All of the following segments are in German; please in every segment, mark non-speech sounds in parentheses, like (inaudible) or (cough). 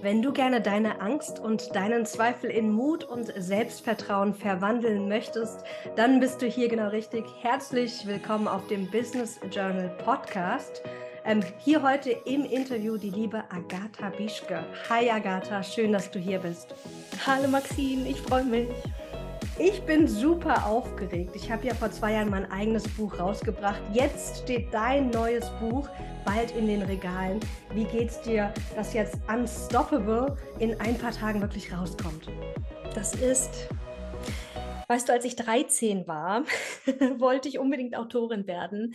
Wenn du gerne deine Angst und deinen Zweifel in Mut und Selbstvertrauen verwandeln möchtest, dann bist du hier genau richtig. Herzlich willkommen auf dem Business Journal Podcast. Ähm, hier heute im Interview die liebe Agatha Bischke. Hi Agatha, schön, dass du hier bist. Hallo Maxine, ich freue mich. Ich bin super aufgeregt. Ich habe ja vor zwei Jahren mein eigenes Buch rausgebracht. Jetzt steht dein neues Buch bald in den Regalen. Wie geht's dir, dass jetzt Unstoppable in ein paar Tagen wirklich rauskommt? Das ist, weißt du, als ich 13 war, (laughs) wollte ich unbedingt Autorin werden.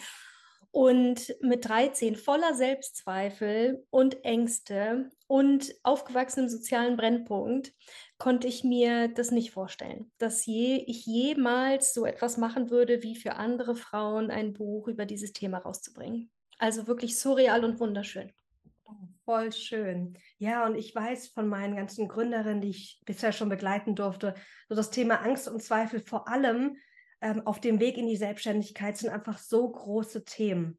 Und mit 13 voller Selbstzweifel und Ängste und aufgewachsen im sozialen Brennpunkt konnte ich mir das nicht vorstellen, dass je, ich jemals so etwas machen würde, wie für andere Frauen ein Buch über dieses Thema rauszubringen. Also wirklich surreal und wunderschön. Oh, voll schön. Ja, und ich weiß von meinen ganzen Gründerinnen, die ich bisher schon begleiten durfte, so das Thema Angst und Zweifel vor allem ähm, auf dem Weg in die Selbstständigkeit sind einfach so große Themen.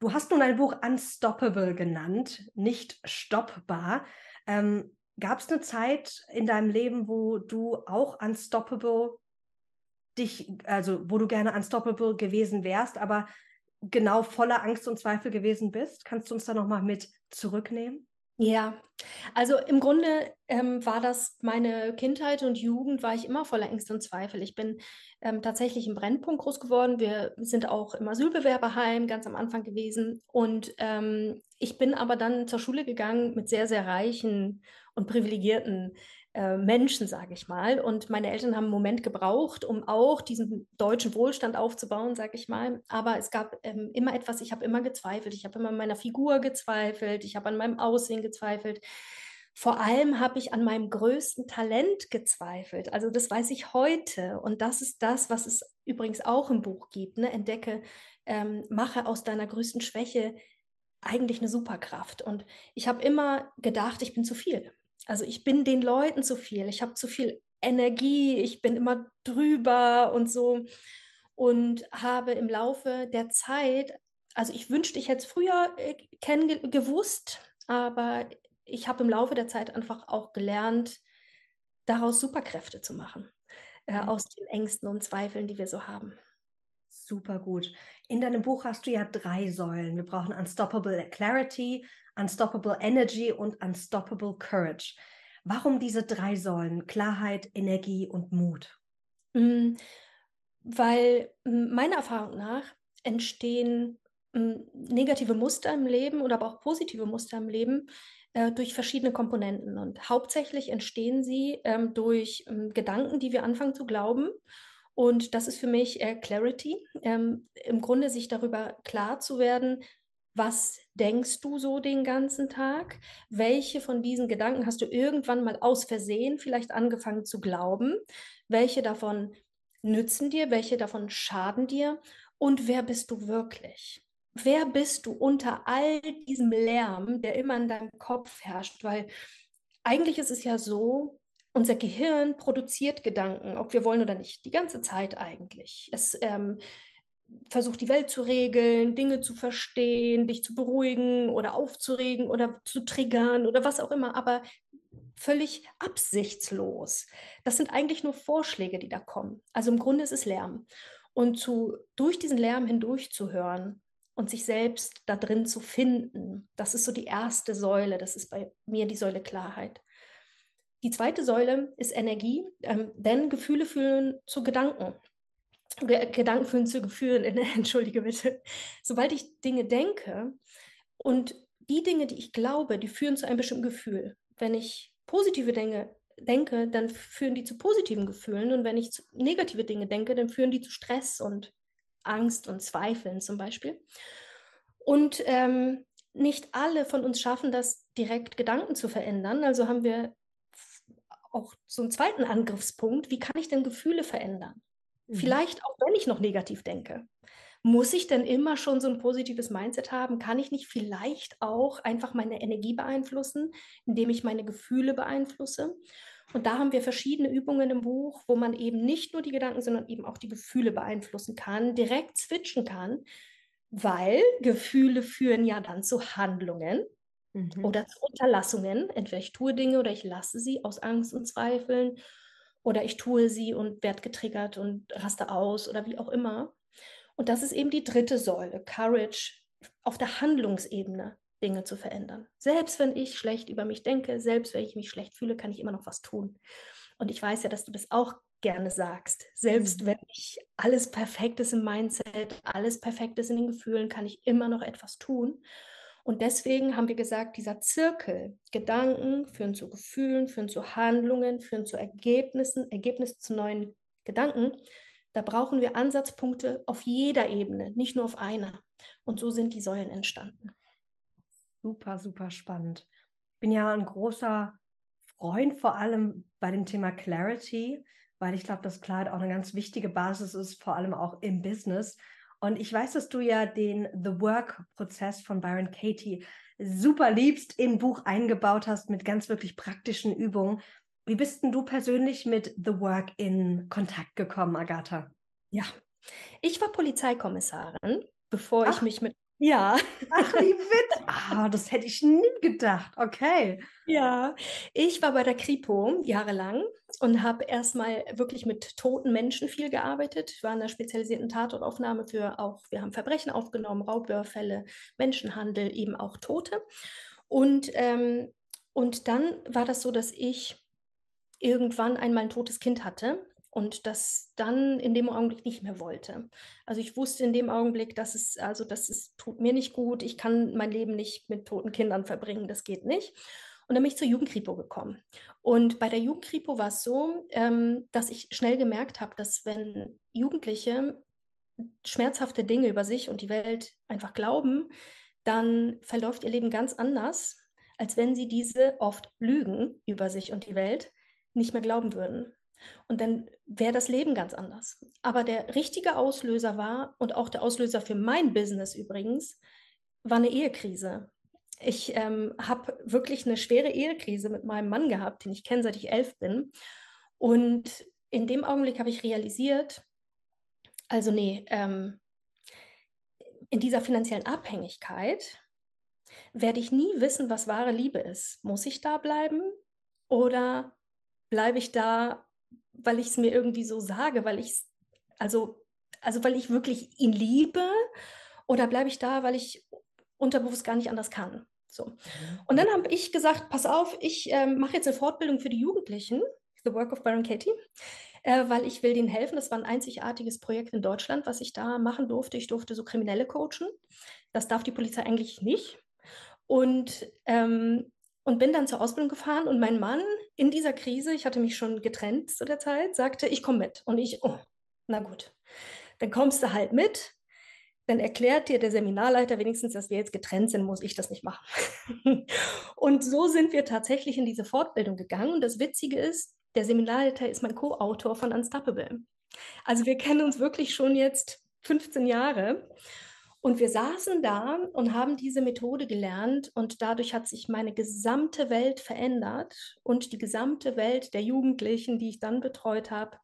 Du hast nun ein Buch Unstoppable genannt, nicht stoppbar. Ähm, Gab es eine Zeit in deinem Leben, wo du auch unstoppable dich, also wo du gerne unstoppable gewesen wärst, aber genau voller Angst und Zweifel gewesen bist? Kannst du uns da nochmal mit zurücknehmen? Ja, also im Grunde ähm, war das meine Kindheit und Jugend, war ich immer voller Ängste und Zweifel. Ich bin ähm, tatsächlich im Brennpunkt groß geworden. Wir sind auch im Asylbewerberheim ganz am Anfang gewesen. Und ähm, ich bin aber dann zur Schule gegangen mit sehr, sehr reichen und privilegierten äh, Menschen, sage ich mal. Und meine Eltern haben einen Moment gebraucht, um auch diesen deutschen Wohlstand aufzubauen, sage ich mal. Aber es gab ähm, immer etwas, ich habe immer gezweifelt. Ich habe immer an meiner Figur gezweifelt. Ich habe an meinem Aussehen gezweifelt. Vor allem habe ich an meinem größten Talent gezweifelt. Also das weiß ich heute. Und das ist das, was es übrigens auch im Buch gibt. Ne? Entdecke, ähm, mache aus deiner größten Schwäche eigentlich eine Superkraft. Und ich habe immer gedacht, ich bin zu viel. Also ich bin den Leuten zu viel, ich habe zu viel Energie, ich bin immer drüber und so und habe im Laufe der Zeit, also ich wünschte, ich hätte es früher äh, kennen gewusst, aber ich habe im Laufe der Zeit einfach auch gelernt, daraus Superkräfte zu machen, äh, mhm. aus den Ängsten und Zweifeln, die wir so haben. Super gut. In deinem Buch hast du ja drei Säulen. Wir brauchen Unstoppable Clarity, Unstoppable Energy und Unstoppable Courage. Warum diese drei Säulen? Klarheit, Energie und Mut? Mm, weil mm, meiner Erfahrung nach entstehen mm, negative Muster im Leben oder aber auch positive Muster im Leben äh, durch verschiedene Komponenten. Und hauptsächlich entstehen sie ähm, durch Gedanken, die wir anfangen zu glauben. Und das ist für mich äh, Clarity, ähm, im Grunde sich darüber klar zu werden, was denkst du so den ganzen Tag? Welche von diesen Gedanken hast du irgendwann mal aus Versehen vielleicht angefangen zu glauben? Welche davon nützen dir? Welche davon schaden dir? Und wer bist du wirklich? Wer bist du unter all diesem Lärm, der immer in deinem Kopf herrscht? Weil eigentlich ist es ja so, unser Gehirn produziert Gedanken, ob wir wollen oder nicht, die ganze Zeit eigentlich. Es ähm, versucht die Welt zu regeln, Dinge zu verstehen, dich zu beruhigen oder aufzuregen oder zu triggern oder was auch immer, aber völlig absichtslos. Das sind eigentlich nur Vorschläge, die da kommen. Also im Grunde ist es Lärm. Und zu, durch diesen Lärm hindurch zu hören und sich selbst da drin zu finden, das ist so die erste Säule, das ist bei mir die Säule Klarheit. Die zweite Säule ist Energie, ähm, denn Gefühle führen zu Gedanken. Gedanken führen zu Gefühlen, entschuldige bitte. Sobald ich Dinge denke und die Dinge, die ich glaube, die führen zu einem bestimmten Gefühl. Wenn ich positive Dinge denke, dann führen die zu positiven Gefühlen und wenn ich negative Dinge denke, dann führen die zu Stress und Angst und Zweifeln zum Beispiel. Und ähm, nicht alle von uns schaffen das, direkt Gedanken zu verändern. Also haben wir auch so einen zweiten Angriffspunkt. Wie kann ich denn Gefühle verändern? Mhm. Vielleicht auch, wenn ich noch negativ denke. Muss ich denn immer schon so ein positives Mindset haben? Kann ich nicht vielleicht auch einfach meine Energie beeinflussen, indem ich meine Gefühle beeinflusse? Und da haben wir verschiedene Übungen im Buch, wo man eben nicht nur die Gedanken, sondern eben auch die Gefühle beeinflussen kann, direkt switchen kann, weil Gefühle führen ja dann zu Handlungen Mhm. Oder zu Unterlassungen. Entweder ich tue Dinge oder ich lasse sie aus Angst und Zweifeln. Oder ich tue sie und werde getriggert und raste aus oder wie auch immer. Und das ist eben die dritte Säule, Courage auf der Handlungsebene. Dinge zu verändern. Selbst wenn ich schlecht über mich denke, selbst wenn ich mich schlecht fühle, kann ich immer noch was tun. Und ich weiß ja, dass du das auch gerne sagst. Selbst mhm. wenn ich alles perfekt ist im Mindset, alles perfekt ist in den Gefühlen, kann ich immer noch etwas tun. Und deswegen haben wir gesagt, dieser Zirkel, Gedanken führen zu Gefühlen, führen zu Handlungen, führen zu Ergebnissen, Ergebnisse zu neuen Gedanken. Da brauchen wir Ansatzpunkte auf jeder Ebene, nicht nur auf einer. Und so sind die Säulen entstanden. Super, super spannend. Bin ja ein großer Freund, vor allem bei dem Thema Clarity, weil ich glaube, dass Klarheit auch eine ganz wichtige Basis ist, vor allem auch im Business. Und ich weiß, dass du ja den The Work-Prozess von Byron Katie super liebst, im Buch eingebaut hast mit ganz wirklich praktischen Übungen. Wie bist denn du persönlich mit The Work in Kontakt gekommen, Agatha? Ja, ich war Polizeikommissarin, bevor Ach. ich mich mit ja. Ach, wie witzig. Ah, das hätte ich nie gedacht. Okay. Ja, ich war bei der Kripo jahrelang und habe erstmal wirklich mit toten Menschen viel gearbeitet. Ich war in der spezialisierten Tatortaufnahme für auch, wir haben Verbrechen aufgenommen, Raubüberfälle, Menschenhandel, eben auch Tote. Und, ähm, und dann war das so, dass ich irgendwann einmal ein totes Kind hatte und das dann in dem Augenblick nicht mehr wollte. Also ich wusste in dem Augenblick, dass es, also das ist, tut mir nicht gut, ich kann mein Leben nicht mit toten Kindern verbringen, das geht nicht. Und dann bin ich zur Jugendkripo gekommen. Und bei der Jugendkripo war es so, ähm, dass ich schnell gemerkt habe, dass wenn Jugendliche schmerzhafte Dinge über sich und die Welt einfach glauben, dann verläuft ihr Leben ganz anders, als wenn sie diese oft Lügen über sich und die Welt nicht mehr glauben würden. Und dann wäre das Leben ganz anders. Aber der richtige Auslöser war, und auch der Auslöser für mein Business übrigens, war eine Ehekrise. Ich ähm, habe wirklich eine schwere Ehekrise mit meinem Mann gehabt, den ich kenne, seit ich elf bin. Und in dem Augenblick habe ich realisiert, also nee, ähm, in dieser finanziellen Abhängigkeit werde ich nie wissen, was wahre Liebe ist. Muss ich da bleiben oder bleibe ich da weil ich es mir irgendwie so sage, weil ich also, also weil ich wirklich ihn liebe oder bleibe ich da, weil ich unterbewusst gar nicht anders kann. So. Mhm. Und dann habe ich gesagt, pass auf, ich äh, mache jetzt eine Fortbildung für die Jugendlichen, The Work of Baron Katie, äh, weil ich will denen helfen. Das war ein einzigartiges Projekt in Deutschland, was ich da machen durfte. Ich durfte so Kriminelle coachen. Das darf die Polizei eigentlich nicht. Und ähm, und bin dann zur Ausbildung gefahren und mein Mann in dieser Krise, ich hatte mich schon getrennt zu der Zeit, sagte, ich komme mit. Und ich, oh, na gut, dann kommst du halt mit. Dann erklärt dir der Seminarleiter wenigstens, dass wir jetzt getrennt sind, muss ich das nicht machen. (laughs) und so sind wir tatsächlich in diese Fortbildung gegangen. Und das Witzige ist, der Seminarleiter ist mein Co-Autor von Unstoppable. Also wir kennen uns wirklich schon jetzt 15 Jahre. Und wir saßen da und haben diese Methode gelernt und dadurch hat sich meine gesamte Welt verändert und die gesamte Welt der Jugendlichen, die ich dann betreut habe.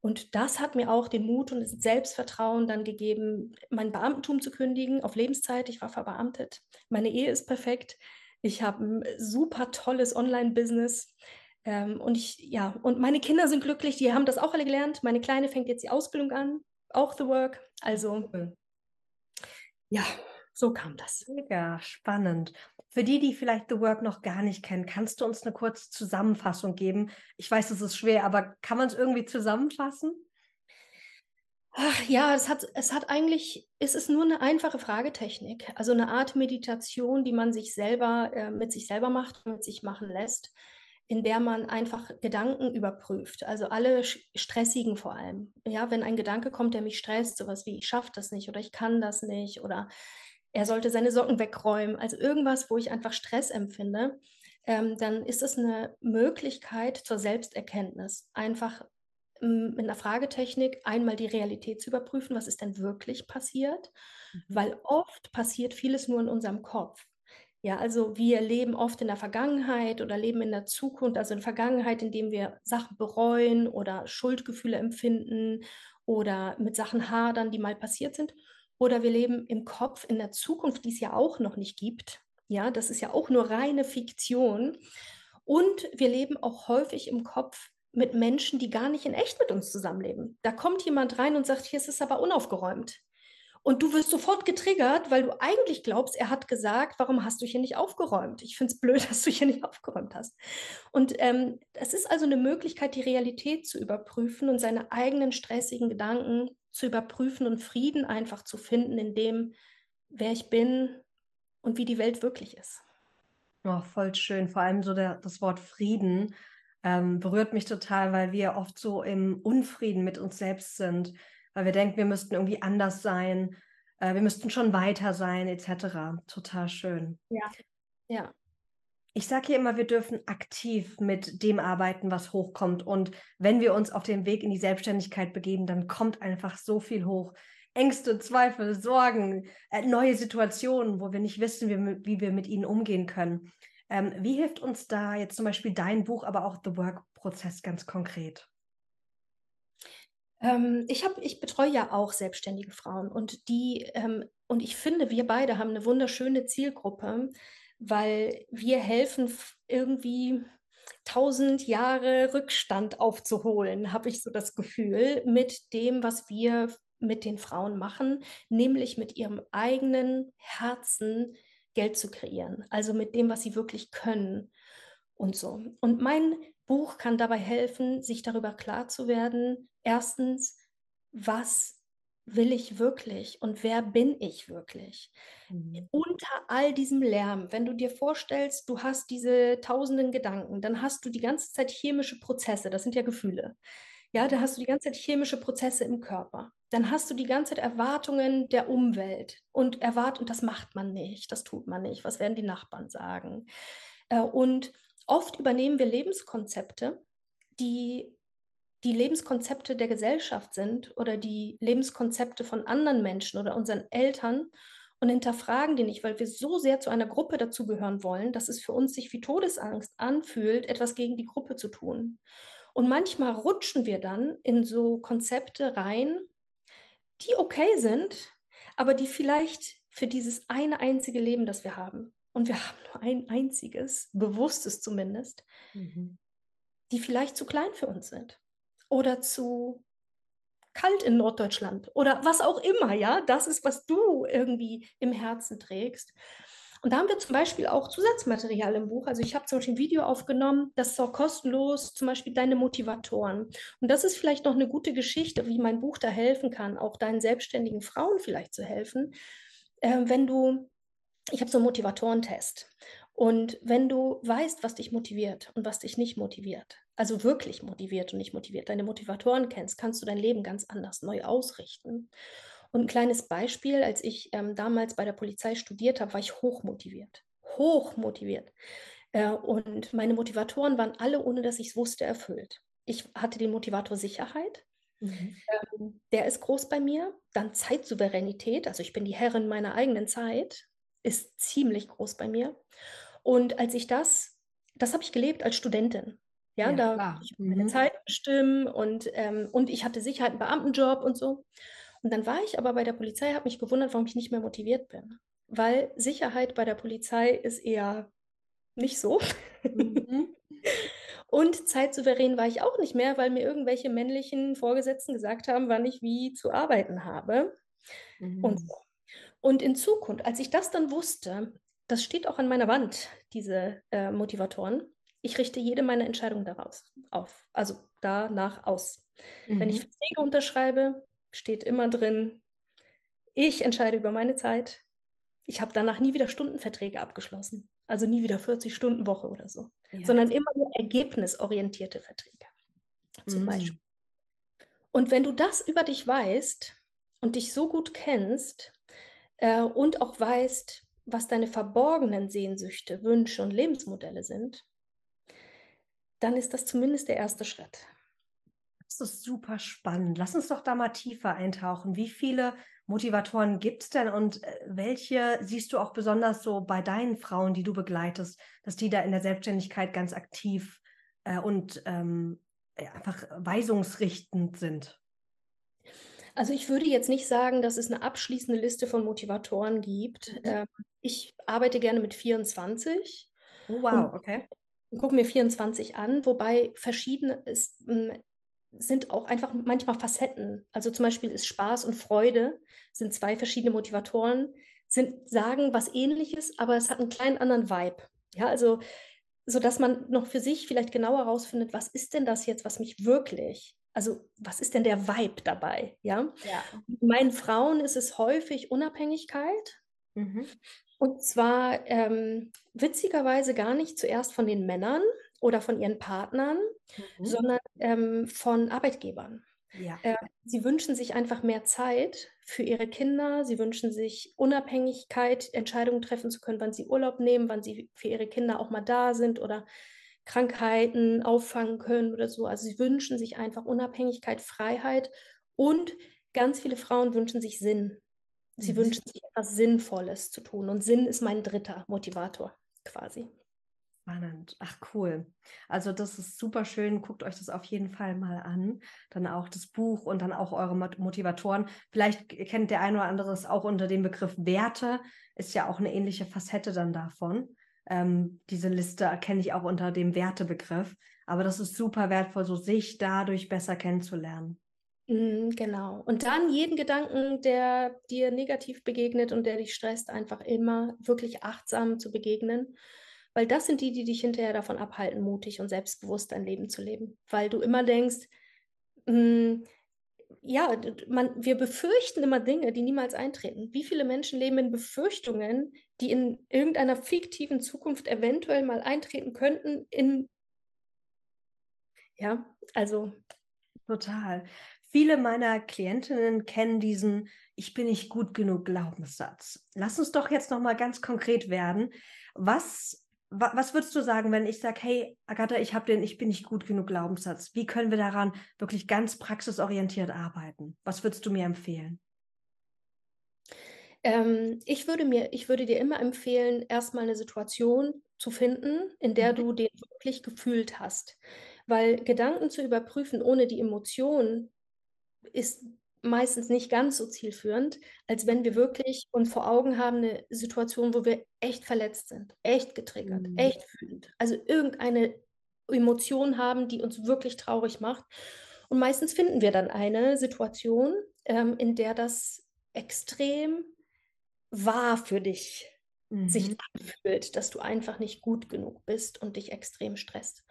Und das hat mir auch den Mut und das Selbstvertrauen dann gegeben, mein Beamtentum zu kündigen auf Lebenszeit. Ich war verbeamtet. Meine Ehe ist perfekt. Ich habe ein super tolles Online-Business. Ähm, und ich, ja, und meine Kinder sind glücklich, die haben das auch alle gelernt. Meine Kleine fängt jetzt die Ausbildung an, auch The Work. Also ja, so kam das. Mega spannend. Für die, die vielleicht The Work noch gar nicht kennen, kannst du uns eine kurze Zusammenfassung geben? Ich weiß, es ist schwer, aber kann man es irgendwie zusammenfassen? Ach ja, es hat, es hat eigentlich, es ist nur eine einfache Fragetechnik, also eine Art Meditation, die man sich selber äh, mit sich selber macht, mit sich machen lässt in der man einfach Gedanken überprüft, also alle stressigen vor allem. Ja, wenn ein Gedanke kommt, der mich stresst, sowas wie ich schaffe das nicht oder ich kann das nicht oder er sollte seine Socken wegräumen, also irgendwas, wo ich einfach Stress empfinde, ähm, dann ist es eine Möglichkeit zur Selbsterkenntnis, einfach mit einer Fragetechnik einmal die Realität zu überprüfen, was ist denn wirklich passiert, mhm. weil oft passiert vieles nur in unserem Kopf. Ja, also wir leben oft in der Vergangenheit oder leben in der Zukunft, also in der Vergangenheit, indem wir Sachen bereuen oder Schuldgefühle empfinden oder mit Sachen hadern, die mal passiert sind. Oder wir leben im Kopf in der Zukunft, die es ja auch noch nicht gibt. Ja, das ist ja auch nur reine Fiktion. Und wir leben auch häufig im Kopf mit Menschen, die gar nicht in echt mit uns zusammenleben. Da kommt jemand rein und sagt, hier ist es aber unaufgeräumt. Und du wirst sofort getriggert, weil du eigentlich glaubst, er hat gesagt, warum hast du hier nicht aufgeräumt? Ich finde es blöd, (laughs) dass du hier nicht aufgeräumt hast. Und ähm, es ist also eine Möglichkeit, die Realität zu überprüfen und seine eigenen stressigen Gedanken zu überprüfen und Frieden einfach zu finden in dem, wer ich bin und wie die Welt wirklich ist. Oh, voll schön. Vor allem so der, das Wort Frieden ähm, berührt mich total, weil wir oft so im Unfrieden mit uns selbst sind weil wir denken, wir müssten irgendwie anders sein, äh, wir müssten schon weiter sein, etc. Total schön. Ja, ja. Ich sage hier immer, wir dürfen aktiv mit dem arbeiten, was hochkommt. Und wenn wir uns auf den Weg in die Selbstständigkeit begeben, dann kommt einfach so viel hoch. Ängste, Zweifel, Sorgen, äh, neue Situationen, wo wir nicht wissen, wie, wie wir mit ihnen umgehen können. Ähm, wie hilft uns da jetzt zum Beispiel dein Buch, aber auch The Work-Prozess ganz konkret? Ähm, ich, hab, ich betreue ja auch selbstständige Frauen und die, ähm, und ich finde, wir beide haben eine wunderschöne Zielgruppe, weil wir helfen irgendwie tausend Jahre Rückstand aufzuholen, habe ich so das Gefühl, mit dem, was wir mit den Frauen machen, nämlich mit ihrem eigenen Herzen Geld zu kreieren, also mit dem, was sie wirklich können und so. Und mein Buch kann dabei helfen, sich darüber klar zu werden, erstens, was will ich wirklich und wer bin ich wirklich? Mhm. Unter all diesem Lärm, wenn du dir vorstellst, du hast diese tausenden Gedanken, dann hast du die ganze Zeit chemische Prozesse, das sind ja Gefühle. Ja, da hast du die ganze Zeit chemische Prozesse im Körper. Dann hast du die ganze Zeit Erwartungen der Umwelt und erwart und das macht man nicht, das tut man nicht. Was werden die Nachbarn sagen? Äh, und oft übernehmen wir Lebenskonzepte, die die Lebenskonzepte der Gesellschaft sind oder die Lebenskonzepte von anderen Menschen oder unseren Eltern und hinterfragen die nicht, weil wir so sehr zu einer Gruppe dazugehören wollen, dass es für uns sich wie Todesangst anfühlt, etwas gegen die Gruppe zu tun. Und manchmal rutschen wir dann in so Konzepte rein, die okay sind, aber die vielleicht für dieses eine einzige Leben, das wir haben, und wir (laughs) haben nur ein einziges, bewusstes zumindest, mhm. die vielleicht zu klein für uns sind oder zu kalt in Norddeutschland oder was auch immer, ja, das ist, was du irgendwie im Herzen trägst. Und da haben wir zum Beispiel auch Zusatzmaterial im Buch. Also ich habe zum Beispiel ein Video aufgenommen, das ist auch kostenlos, zum Beispiel deine Motivatoren. Und das ist vielleicht noch eine gute Geschichte, wie mein Buch da helfen kann, auch deinen selbstständigen Frauen vielleicht zu helfen. Äh, wenn du ich habe so einen Motivatorentest. Und wenn du weißt, was dich motiviert und was dich nicht motiviert, also wirklich motiviert und nicht motiviert, deine Motivatoren kennst, kannst du dein Leben ganz anders neu ausrichten. Und ein kleines Beispiel, als ich ähm, damals bei der Polizei studiert habe, war ich hochmotiviert. Hochmotiviert. Äh, und meine Motivatoren waren alle, ohne dass ich es wusste, erfüllt. Ich hatte den Motivator Sicherheit. Mhm. Ähm, der ist groß bei mir. Dann Zeitsouveränität. Also ich bin die Herrin meiner eigenen Zeit ist ziemlich groß bei mir. Und als ich das, das habe ich gelebt als Studentin. Ja, ja da klar. ich meine mhm. Zeit bestimmen und, ähm, und ich hatte Sicherheit, einen Beamtenjob und so. Und dann war ich aber bei der Polizei, habe mich gewundert, warum ich nicht mehr motiviert bin. Weil Sicherheit bei der Polizei ist eher nicht so. Mhm. (laughs) und zeitsouverän war ich auch nicht mehr, weil mir irgendwelche männlichen Vorgesetzten gesagt haben, wann ich wie zu arbeiten habe. Mhm. Und so. Und in Zukunft, als ich das dann wusste, das steht auch an meiner Wand, diese äh, Motivatoren, ich richte jede meiner Entscheidungen daraus auf, also danach aus. Mhm. Wenn ich mhm. Verträge unterschreibe, steht immer drin, ich entscheide über meine Zeit. Ich habe danach nie wieder Stundenverträge abgeschlossen, also nie wieder 40 Stunden Woche oder so, ja. sondern immer nur ergebnisorientierte Verträge zum mhm. Beispiel. Und wenn du das über dich weißt und dich so gut kennst, äh, und auch weißt, was deine verborgenen Sehnsüchte, Wünsche und Lebensmodelle sind, dann ist das zumindest der erste Schritt. Das ist super spannend. Lass uns doch da mal tiefer eintauchen. Wie viele Motivatoren gibt es denn und äh, welche siehst du auch besonders so bei deinen Frauen, die du begleitest, dass die da in der Selbstständigkeit ganz aktiv äh, und ähm, einfach weisungsrichtend sind? Also ich würde jetzt nicht sagen, dass es eine abschließende Liste von Motivatoren gibt. Mhm. Ähm, ich arbeite gerne mit 24 Oh, und wow, okay. Gucke mir 24 an, wobei verschiedene es, hm, sind auch einfach manchmal Facetten. Also zum Beispiel ist Spaß und Freude sind zwei verschiedene Motivatoren, sind, sagen was Ähnliches, aber es hat einen kleinen anderen Vibe. Ja, also so dass man noch für sich vielleicht genauer herausfindet, was ist denn das jetzt, was mich wirklich also, was ist denn der Vibe dabei, ja? Ja. Bei meinen Frauen ist es häufig Unabhängigkeit Mhm. Und zwar, ähm, witzigerweise gar nicht zuerst von den Männern oder von ihren Partnern, Mhm. sondern, ähm, von Arbeitgebern. Ja. Äh, sie wünschen sich einfach mehr Zeit für ihre Kinder. Sie wünschen sich Unabhängigkeit, Entscheidungen treffen zu können, wann sie Urlaub nehmen, wann sie für ihre Kinder auch mal da sind oder Krankheiten auffangen können oder so. Also sie wünschen sich einfach Unabhängigkeit, Freiheit und ganz viele Frauen wünschen sich Sinn. Sie Mhm. wünschen sich etwas Sinnvolles zu tun. Und Sinn ist mein dritter Motivator quasi. Spannend. Ach, cool. Also das ist super schön. Guckt euch das auf jeden Fall mal an. Dann auch das Buch und dann auch eure Mot- Motivatoren. Vielleicht kennt der ein oder andere es auch unter dem Begriff Werte. Ist ja auch eine ähnliche Facette dann davon. Ähm, diese Liste erkenne ich auch unter dem Wertebegriff. Aber das ist super wertvoll, so sich dadurch besser kennenzulernen. Mm, Genau. Und dann jeden Gedanken, der dir negativ begegnet und der dich stresst, einfach immer wirklich achtsam zu begegnen. Weil das sind die, die dich hinterher davon abhalten, mutig und selbstbewusst dein Leben zu leben. Weil du immer denkst, mm, ja, d- d- man, wir befürchten immer Dinge, die niemals eintreten. Wie viele Menschen leben in Befürchtungen, die in irgendeiner fiktiven Zukunft eventuell mal eintreten könnten, in, ja, also Total. Viele meiner Klientinnen kennen diesen Ich bin nicht gut genug Glaubenssatz. Lass uns doch jetzt noch mal ganz konkret werden. Was, wa, was würdest du sagen, wenn ich sage, hey, Agatha, ich habe den Ich bin nicht gut genug Glaubenssatz. Wie können wir daran wirklich ganz praxisorientiert arbeiten? Was würdest du mir empfehlen? Ähm, ich würde mir, ich würde dir immer empfehlen, erstmal eine Situation zu finden, in der Mhm. du den wirklich gefühlt hast. Weil Gedanken zu überprüfen ohne die Emotion ist meistens nicht ganz so zielführend, als wenn wir wirklich uns vor Augen haben, eine Situation, wo wir echt verletzt sind, echt getriggert, Mhm. echt wütend. Also irgendeine Emotion haben, die uns wirklich traurig macht. Und meistens finden wir dann eine Situation, ähm, in der das extrem wahr für dich sich Mhm. anfühlt, dass du einfach nicht gut genug bist und dich extrem stresst.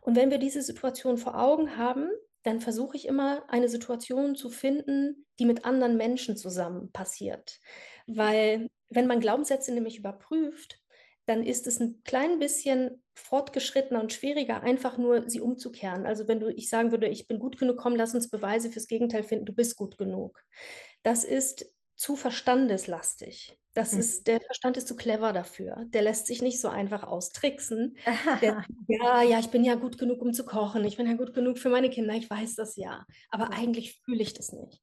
Und wenn wir diese Situation vor Augen haben, dann versuche ich immer, eine Situation zu finden, die mit anderen Menschen zusammen passiert. Weil wenn man Glaubenssätze nämlich überprüft, dann ist es ein klein bisschen fortgeschrittener und schwieriger, einfach nur sie umzukehren. Also wenn du, ich sagen würde, ich bin gut genug, komm, lass uns Beweise fürs Gegenteil finden, du bist gut genug. Das ist zu verstandeslastig. Das Mhm. ist, der Verstand ist zu clever dafür. Der lässt sich nicht so einfach austricksen. Der, (laughs) ja, ja, ich bin ja gut genug, um zu kochen. Ich bin ja gut genug für meine Kinder. Ich weiß das ja. Aber eigentlich fühle ich das nicht.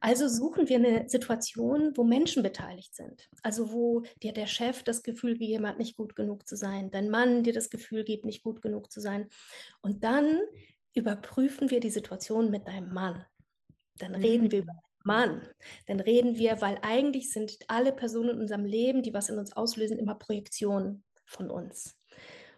Also suchen wir eine Situation, wo Menschen beteiligt sind. Also wo dir der Chef das Gefühl gegeben hat, nicht gut genug zu sein. Dein Mann dir das Gefühl gibt, nicht gut genug zu sein. Und dann überprüfen wir die Situation mit deinem Mann. Dann reden wir über Mhm. Mann, dann reden wir, weil eigentlich sind alle Personen in unserem Leben, die was in uns auslösen, immer Projektionen von uns.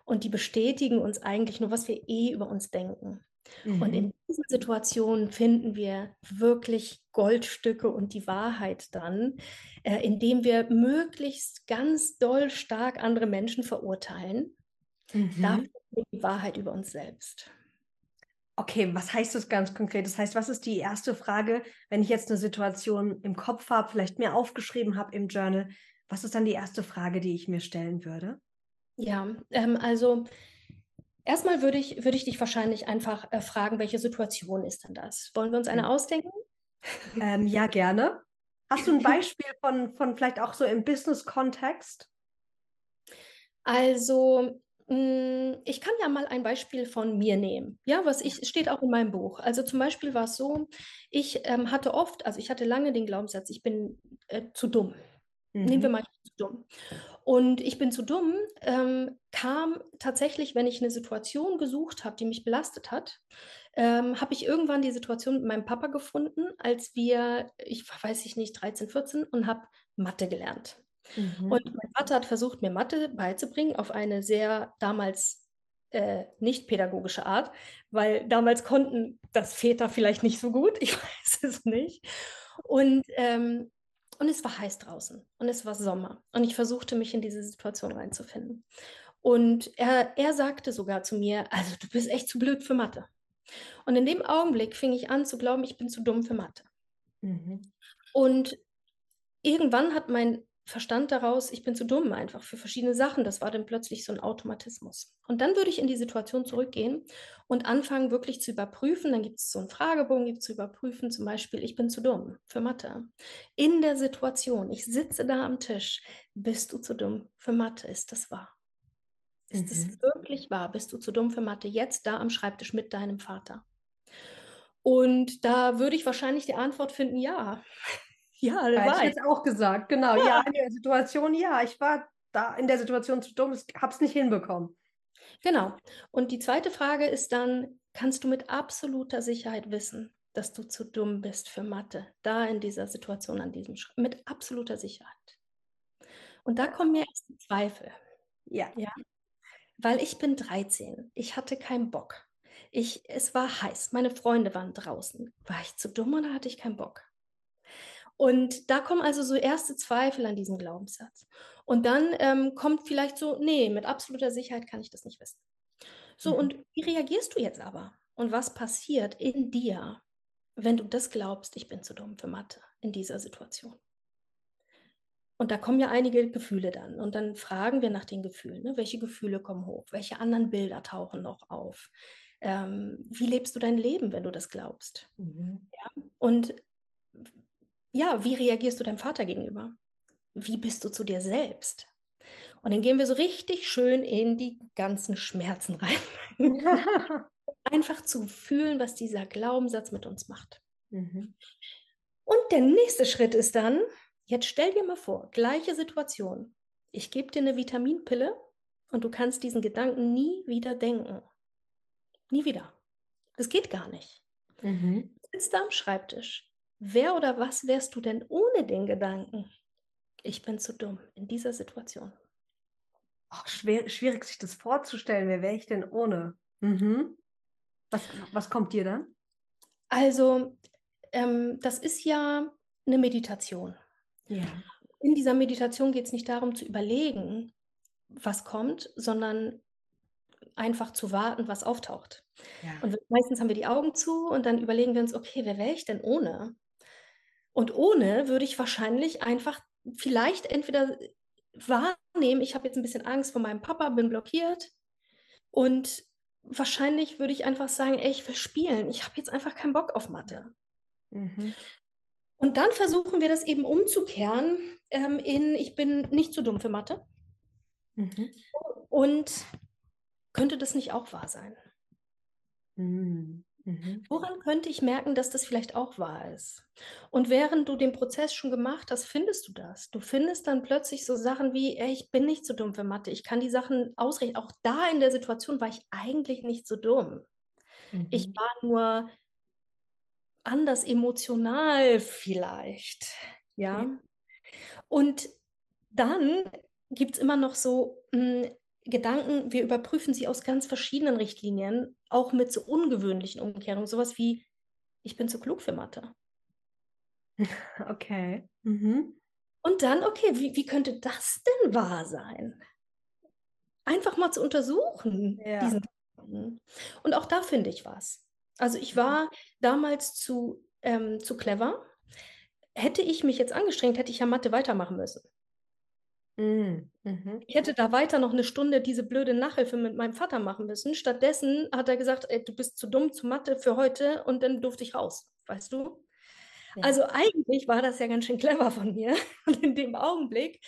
Und die bestätigen uns eigentlich nur, was wir eh über uns denken. Und Mhm. in diesen Situationen finden wir wirklich Goldstücke und die Wahrheit dann, äh, indem wir möglichst ganz doll stark andere Menschen verurteilen. Mhm. wir die Wahrheit über uns selbst. Okay, was heißt das ganz konkret? Das heißt, was ist die erste Frage, wenn ich jetzt eine Situation im Kopf habe, vielleicht mir aufgeschrieben habe im Journal? Was ist dann die erste Frage, die ich mir stellen würde? Ja, ähm, also erstmal würde ich, würde ich dich wahrscheinlich einfach äh, fragen, welche Situation ist denn das? Wollen wir uns eine Mhm. ausdenken? Ähm, ja, gerne. Hast du ein (laughs) Beispiel von, von vielleicht auch so im Business-Kontext? Also, ich kann ja mal ein Beispiel von mir nehmen. Ja, was ich, steht auch in meinem Buch. Also zum Beispiel war es so, ich ähm, hatte oft, also ich hatte lange den Glaubenssatz, ich bin äh, zu dumm. Mhm. Nehmen wir mal, ich bin zu dumm. Und ich bin zu dumm ähm, kam tatsächlich, wenn ich eine Situation gesucht habe, die mich belastet hat, ähm, habe ich irgendwann die Situation mit meinem Papa gefunden, als wir, ich weiß ich nicht, 13, 14 und habe Mathe gelernt. Mhm. Und mein Vater hat versucht, mir Mathe beizubringen auf eine sehr damals äh, nicht pädagogische Art, weil damals konnten das Väter vielleicht nicht so gut, (laughs) ich weiß es nicht. Und, ähm, und es war heiß draußen und es war Sommer und ich versuchte mich in diese Situation reinzufinden. Und er, er sagte sogar zu mir, also du bist echt zu blöd für Mathe. Und in dem Augenblick fing ich an zu glauben, ich bin zu dumm für Mathe. Mhm. Und irgendwann hat mein Verstand daraus, ich bin zu dumm einfach für verschiedene Sachen. Das war dann plötzlich so ein Automatismus. Und dann würde ich in die Situation zurückgehen und anfangen, wirklich zu überprüfen. Dann gibt es so einen Fragebogen, gibt zu überprüfen, zum Beispiel, ich bin zu dumm für Mathe. In der Situation, ich sitze da am Tisch, bist du zu dumm für Mathe? Ist das wahr? Ist mhm. es wirklich wahr? Bist du zu dumm für Mathe? Jetzt da am Schreibtisch mit deinem Vater. Und da würde ich wahrscheinlich die Antwort finden, ja. Ja, das war ich jetzt auch gesagt, genau. Ja. ja, in der Situation, ja, ich war da in der Situation zu dumm, habe es nicht hinbekommen. Genau. Und die zweite Frage ist dann, kannst du mit absoluter Sicherheit wissen, dass du zu dumm bist für Mathe, da in dieser Situation, an diesem Schritt, mit absoluter Sicherheit. Und da kommen mir erst die Zweifel. Ja. ja. Weil ich bin 13, ich hatte keinen Bock. Ich, es war heiß, meine Freunde waren draußen. War ich zu dumm oder hatte ich keinen Bock? Und da kommen also so erste Zweifel an diesem Glaubenssatz. Und dann ähm, kommt vielleicht so, nee, mit absoluter Sicherheit kann ich das nicht wissen. So, mhm. und wie reagierst du jetzt aber? Und was passiert in dir, wenn du das glaubst, ich bin zu dumm für Mathe in dieser Situation? Und da kommen ja einige Gefühle dann. Und dann fragen wir nach den Gefühlen. Ne? Welche Gefühle kommen hoch? Welche anderen Bilder tauchen noch auf? Ähm, wie lebst du dein Leben, wenn du das glaubst? Mhm. Ja? Und ja, wie reagierst du deinem Vater gegenüber? Wie bist du zu dir selbst? Und dann gehen wir so richtig schön in die ganzen Schmerzen rein. (laughs) Einfach zu fühlen, was dieser Glaubenssatz mit uns macht. Mhm. Und der nächste Schritt ist dann, jetzt stell dir mal vor, gleiche Situation. Ich gebe dir eine Vitaminpille und du kannst diesen Gedanken nie wieder denken. Nie wieder. Das geht gar nicht. Mhm. Du sitzt da am Schreibtisch. Wer oder was wärst du denn ohne den Gedanken? Ich bin zu dumm in dieser Situation. Oh, schwer, schwierig, sich das vorzustellen. Wer wäre ich denn ohne? Mhm. Was, was kommt dir dann? Also, ähm, das ist ja eine Meditation. Ja. In dieser Meditation geht es nicht darum zu überlegen, was kommt, sondern einfach zu warten, was auftaucht. Ja. Und meistens haben wir die Augen zu und dann überlegen wir uns, okay, wer wäre ich denn ohne? Und ohne würde ich wahrscheinlich einfach vielleicht entweder wahrnehmen, ich habe jetzt ein bisschen Angst vor meinem Papa, bin blockiert. Und wahrscheinlich würde ich einfach sagen, ey, ich will spielen. Ich habe jetzt einfach keinen Bock auf Mathe. Mhm. Und dann versuchen wir das eben umzukehren ähm, in, ich bin nicht zu dumm für Mathe. Mhm. Und könnte das nicht auch wahr sein? Mhm. Mhm. Woran könnte ich merken, dass das vielleicht auch wahr ist? Und während du den Prozess schon gemacht hast, findest du das. Du findest dann plötzlich so Sachen wie, ey, ich bin nicht so dumm für Mathe, ich kann die Sachen ausrechnen. Auch da in der Situation war ich eigentlich nicht so dumm. Mhm. Ich war nur anders emotional vielleicht. Ja. ja. Und dann gibt es immer noch so, mh, hm, Gedanken, wir überprüfen sie aus ganz verschiedenen Richtlinien, auch mit so ungewöhnlichen Umkehrungen, sowas wie, ich bin zu klug für Mathe. (laughs) Okay. Mhm. Und dann, okay, wie, wie könnte das denn wahr sein? Einfach mal zu untersuchen, ja. diesen. Und auch da finde ich was. Also ich war damals zu, ähm, zu clever. Hätte ich mich jetzt angestrengt, hätte ich ja Mathe weitermachen müssen. Mhm, mhm. Ich hätte da weiter noch eine Stunde diese blöde Nachhilfe mit meinem Vater machen müssen. Stattdessen hat er gesagt, ey, du bist zu dumm zu Mathe für heute und dann durfte ich raus, weißt du? Ja. Also eigentlich war das ja ganz schön clever von mir. (laughs) Und in dem Augenblick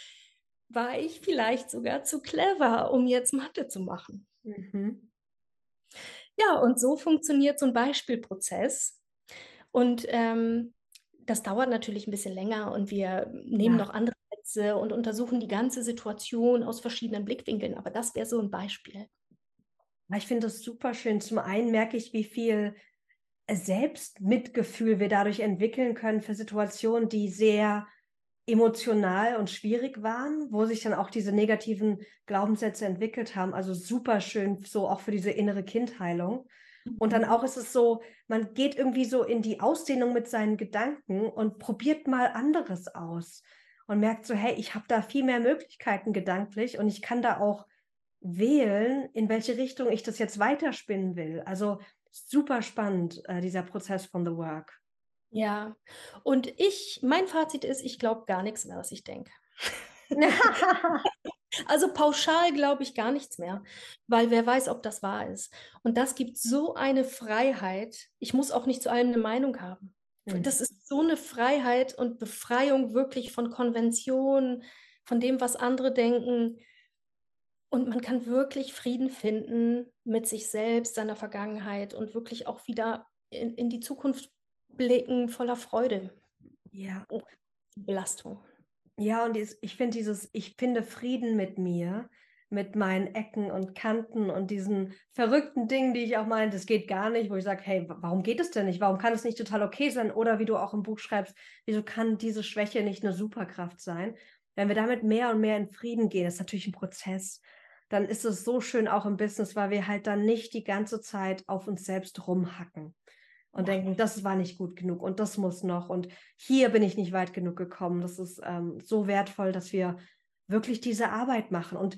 war ich vielleicht sogar zu clever, um jetzt Mathe zu machen. Mhm. Ja, und so funktioniert so ein Beispielprozess. Und ähm, das dauert natürlich ein bisschen länger und wir nehmen ja. noch andere Glaubenssätze und untersuchen die ganze Situation aus verschiedenen Blickwinkeln. Aber das wäre so ein Beispiel. Ich finde das super schön. Zum einen merke ich, wie viel Selbstmitgefühl wir dadurch entwickeln können für Situationen, die sehr emotional und schwierig waren, wo sich dann auch diese negativen Glaubenssätze entwickelt haben. Also super schön, so auch für diese innere Kindheilung. Und dann auch ist es so, man geht irgendwie so in die Ausdehnung mit seinen Gedanken und probiert mal anderes aus und merkt so, hey, ich habe da viel mehr Möglichkeiten gedanklich und ich kann da auch wählen, in welche Richtung ich das jetzt weiterspinnen will. Also super spannend, äh, dieser Prozess von The Work. Ja, und ich, mein Fazit ist, ich glaube gar nichts mehr, was ich denke. (laughs) also pauschal glaube ich gar nichts mehr, weil wer weiß, ob das wahr ist. Und das gibt so eine Freiheit. Ich muss auch nicht zu allem eine Meinung haben. Mhm. Das ist so eine Freiheit und Befreiung wirklich von Konventionen, von dem, was andere denken. Und man kann wirklich Frieden finden mit sich selbst, seiner Vergangenheit und wirklich auch wieder in, in die Zukunft blicken voller Freude. Ja. Belastung. Ja, und ich finde dieses, ich finde Frieden mit mir, mit meinen Ecken und Kanten und diesen verrückten Dingen, die ich auch meine, das geht gar nicht, wo ich sage, hey, warum geht es denn nicht? Warum kann es nicht total okay sein? Oder wie du auch im Buch schreibst, wieso kann diese Schwäche nicht eine Superkraft sein? Wenn wir damit mehr und mehr in Frieden gehen, das ist natürlich ein Prozess, dann ist es so schön auch im Business, weil wir halt dann nicht die ganze Zeit auf uns selbst rumhacken und denken, das war nicht gut genug und das muss noch und hier bin ich nicht weit genug gekommen. Das ist ähm, so wertvoll, dass wir wirklich diese Arbeit machen. Und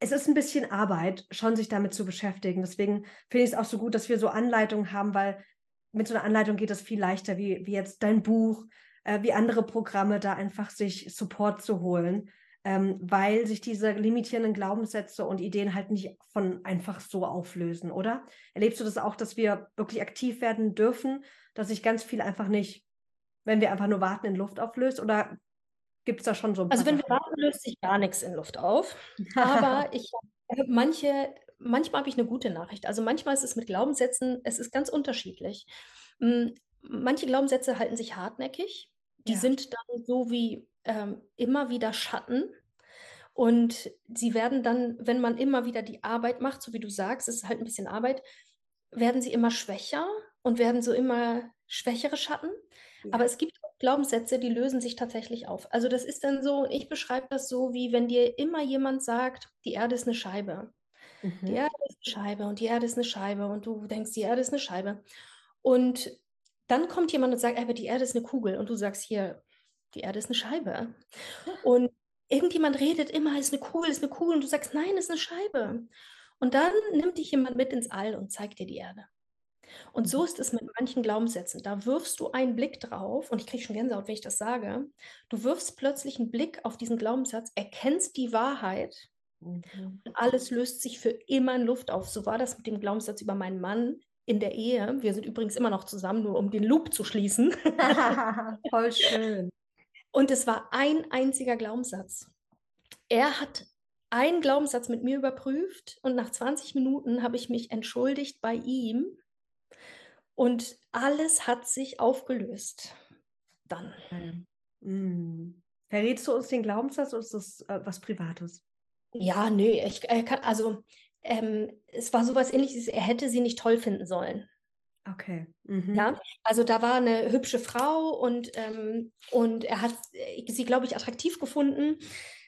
es ist ein bisschen Arbeit, schon sich damit zu beschäftigen. Deswegen finde ich es auch so gut, dass wir so Anleitungen haben, weil mit so einer Anleitung geht es viel leichter, wie, wie jetzt dein Buch, äh, wie andere Programme, da einfach sich Support zu holen ähm, weil sich diese limitierenden Glaubenssätze und Ideen halt nicht von einfach so auflösen, oder? Erlebst du das auch, dass wir wirklich aktiv werden dürfen, dass sich ganz viel einfach nicht, wenn wir einfach nur warten, in Luft auflöst? Oder gibt es da schon so ein Also wenn wir warten, löst sich gar nichts in Luft auf. (laughs) Aber ich manche, manchmal habe ich eine gute Nachricht. Also manchmal ist es mit Glaubenssätzen, es ist ganz unterschiedlich. Hm, manche Glaubenssätze halten sich hartnäckig. Die ja. sind dann so wie ähm, immer wieder Schatten. Und sie werden dann, wenn man immer wieder die Arbeit macht, so wie du sagst, es ist halt ein bisschen Arbeit, werden sie immer schwächer und werden so immer schwächere Schatten. Ja. Aber es gibt Glaubenssätze, die lösen sich tatsächlich auf. Also das ist dann so, ich beschreibe das so, wie wenn dir immer jemand sagt, die Erde ist eine Scheibe. Mhm. Die Erde ist eine Scheibe und die Erde ist eine Scheibe und du denkst, die Erde ist eine Scheibe. Und dann kommt jemand und sagt, aber die Erde ist eine Kugel und du sagst hier, die Erde ist eine Scheibe. Und irgendjemand redet immer, es ist eine Kugel, es ist eine Kugel und du sagst, nein, es ist eine Scheibe. Und dann nimmt dich jemand mit ins All und zeigt dir die Erde. Und so mhm. ist es mit manchen Glaubenssätzen. Da wirfst du einen Blick drauf, und ich kriege schon Gänsehaut, wenn ich das sage. Du wirfst plötzlich einen Blick auf diesen Glaubenssatz, erkennst die Wahrheit mhm. und alles löst sich für immer in Luft auf. So war das mit dem Glaubenssatz über meinen Mann in der Ehe. Wir sind übrigens immer noch zusammen, nur um den Loop zu schließen. (laughs) Voll schön. Und es war ein einziger Glaubenssatz. Er hat einen Glaubenssatz mit mir überprüft und nach 20 Minuten habe ich mich entschuldigt bei ihm und alles hat sich aufgelöst. Dann. Mhm. Verrätst du uns den Glaubenssatz oder ist das äh, was Privates? Ja, nö, ich äh, kann, also ähm, es war sowas ähnliches, er hätte sie nicht toll finden sollen. Okay. Mhm. Ja, also da war eine hübsche Frau und, ähm, und er hat äh, sie, glaube ich, attraktiv gefunden,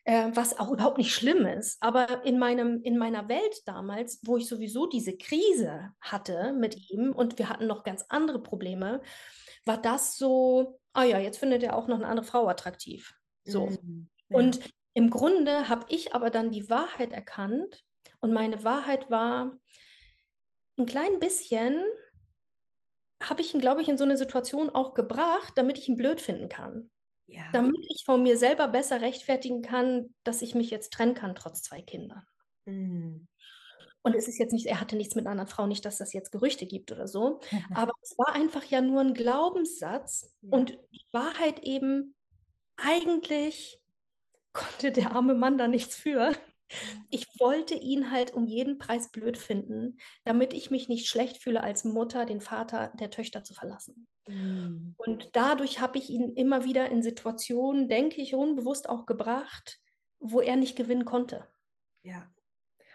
äh, was auch überhaupt nicht schlimm ist. Aber in, meinem, in meiner Welt damals, wo ich sowieso diese Krise hatte mit ihm und wir hatten noch ganz andere Probleme, war das so, ah ja, jetzt findet er auch noch eine andere Frau attraktiv. So. Mhm. Und im Grunde habe ich aber dann die Wahrheit erkannt und meine Wahrheit war, ein klein bisschen habe ich ihn, glaube ich, in so eine Situation auch gebracht, damit ich ihn blöd finden kann. Ja. Damit ich von mir selber besser rechtfertigen kann, dass ich mich jetzt trennen kann, trotz zwei Kindern. Mhm. Und es ist jetzt nicht, er hatte nichts mit einer anderen Frau, nicht, dass das jetzt Gerüchte gibt oder so. (laughs) Aber es war einfach ja nur ein Glaubenssatz. Ja. Und die Wahrheit eben, eigentlich konnte der arme Mann da nichts für. Ich wollte ihn halt um jeden Preis blöd finden, damit ich mich nicht schlecht fühle, als Mutter den Vater der Töchter zu verlassen. Mhm. Und dadurch habe ich ihn immer wieder in Situationen, denke ich, unbewusst auch gebracht, wo er nicht gewinnen konnte. Ja.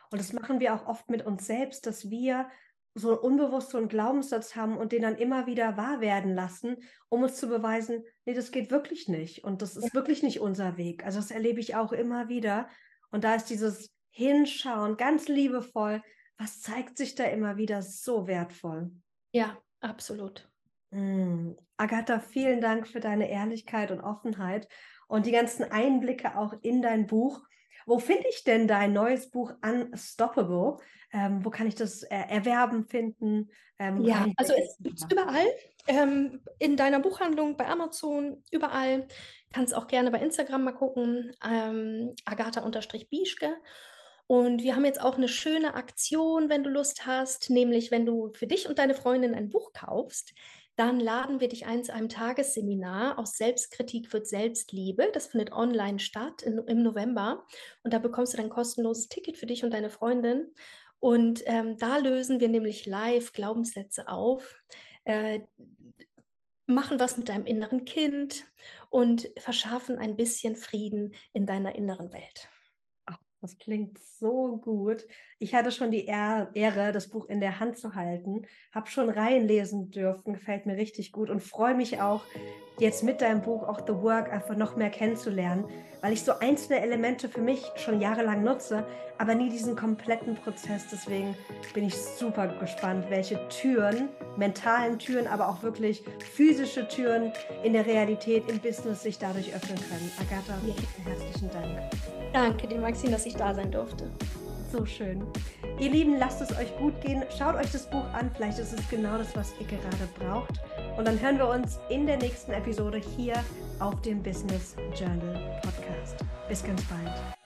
Und das machen wir auch oft mit uns selbst, dass wir so einen unbewussten Glaubenssatz haben und den dann immer wieder wahr werden lassen, um uns zu beweisen, nee, das geht wirklich nicht und das ist ja. wirklich nicht unser Weg. Also das erlebe ich auch immer wieder. Und da ist dieses Hinschauen ganz liebevoll, was zeigt sich da immer wieder so wertvoll. Ja, absolut. Mm. Agatha, vielen Dank für deine Ehrlichkeit und Offenheit und die ganzen Einblicke auch in dein Buch. Wo finde ich denn dein neues Buch Unstoppable? Ähm, wo kann ich das äh, erwerben, finden? Ähm, ja, also es gibt es überall. Ähm, in deiner Buchhandlung, bei Amazon, überall. Kannst auch gerne bei Instagram mal gucken. Ähm, Agatha-Bieschke. Und wir haben jetzt auch eine schöne Aktion, wenn du Lust hast, nämlich wenn du für dich und deine Freundin ein Buch kaufst, dann laden wir dich ein zu einem Tagesseminar aus Selbstkritik wird Selbstliebe. Das findet online statt in, im November. Und da bekommst du dann ein kostenloses Ticket für dich und deine Freundin. Und ähm, da lösen wir nämlich live Glaubenssätze auf, äh, machen was mit deinem inneren Kind und verschaffen ein bisschen Frieden in deiner inneren Welt. Das klingt so gut. Ich hatte schon die Ehre, das Buch in der Hand zu halten, habe schon reinlesen dürfen, gefällt mir richtig gut und freue mich auch, jetzt mit deinem Buch auch The Work einfach noch mehr kennenzulernen, weil ich so einzelne Elemente für mich schon jahrelang nutze, aber nie diesen kompletten Prozess. Deswegen bin ich super gespannt, welche Türen, mentalen Türen, aber auch wirklich physische Türen in der Realität, im Business sich dadurch öffnen können. Agatha, ja. herzlichen Dank. Danke dir, Maxine, dass ich da sein durfte. So schön. Ihr Lieben, lasst es euch gut gehen. Schaut euch das Buch an. Vielleicht ist es genau das, was ihr gerade braucht. Und dann hören wir uns in der nächsten Episode hier auf dem Business Journal Podcast. Bis ganz bald.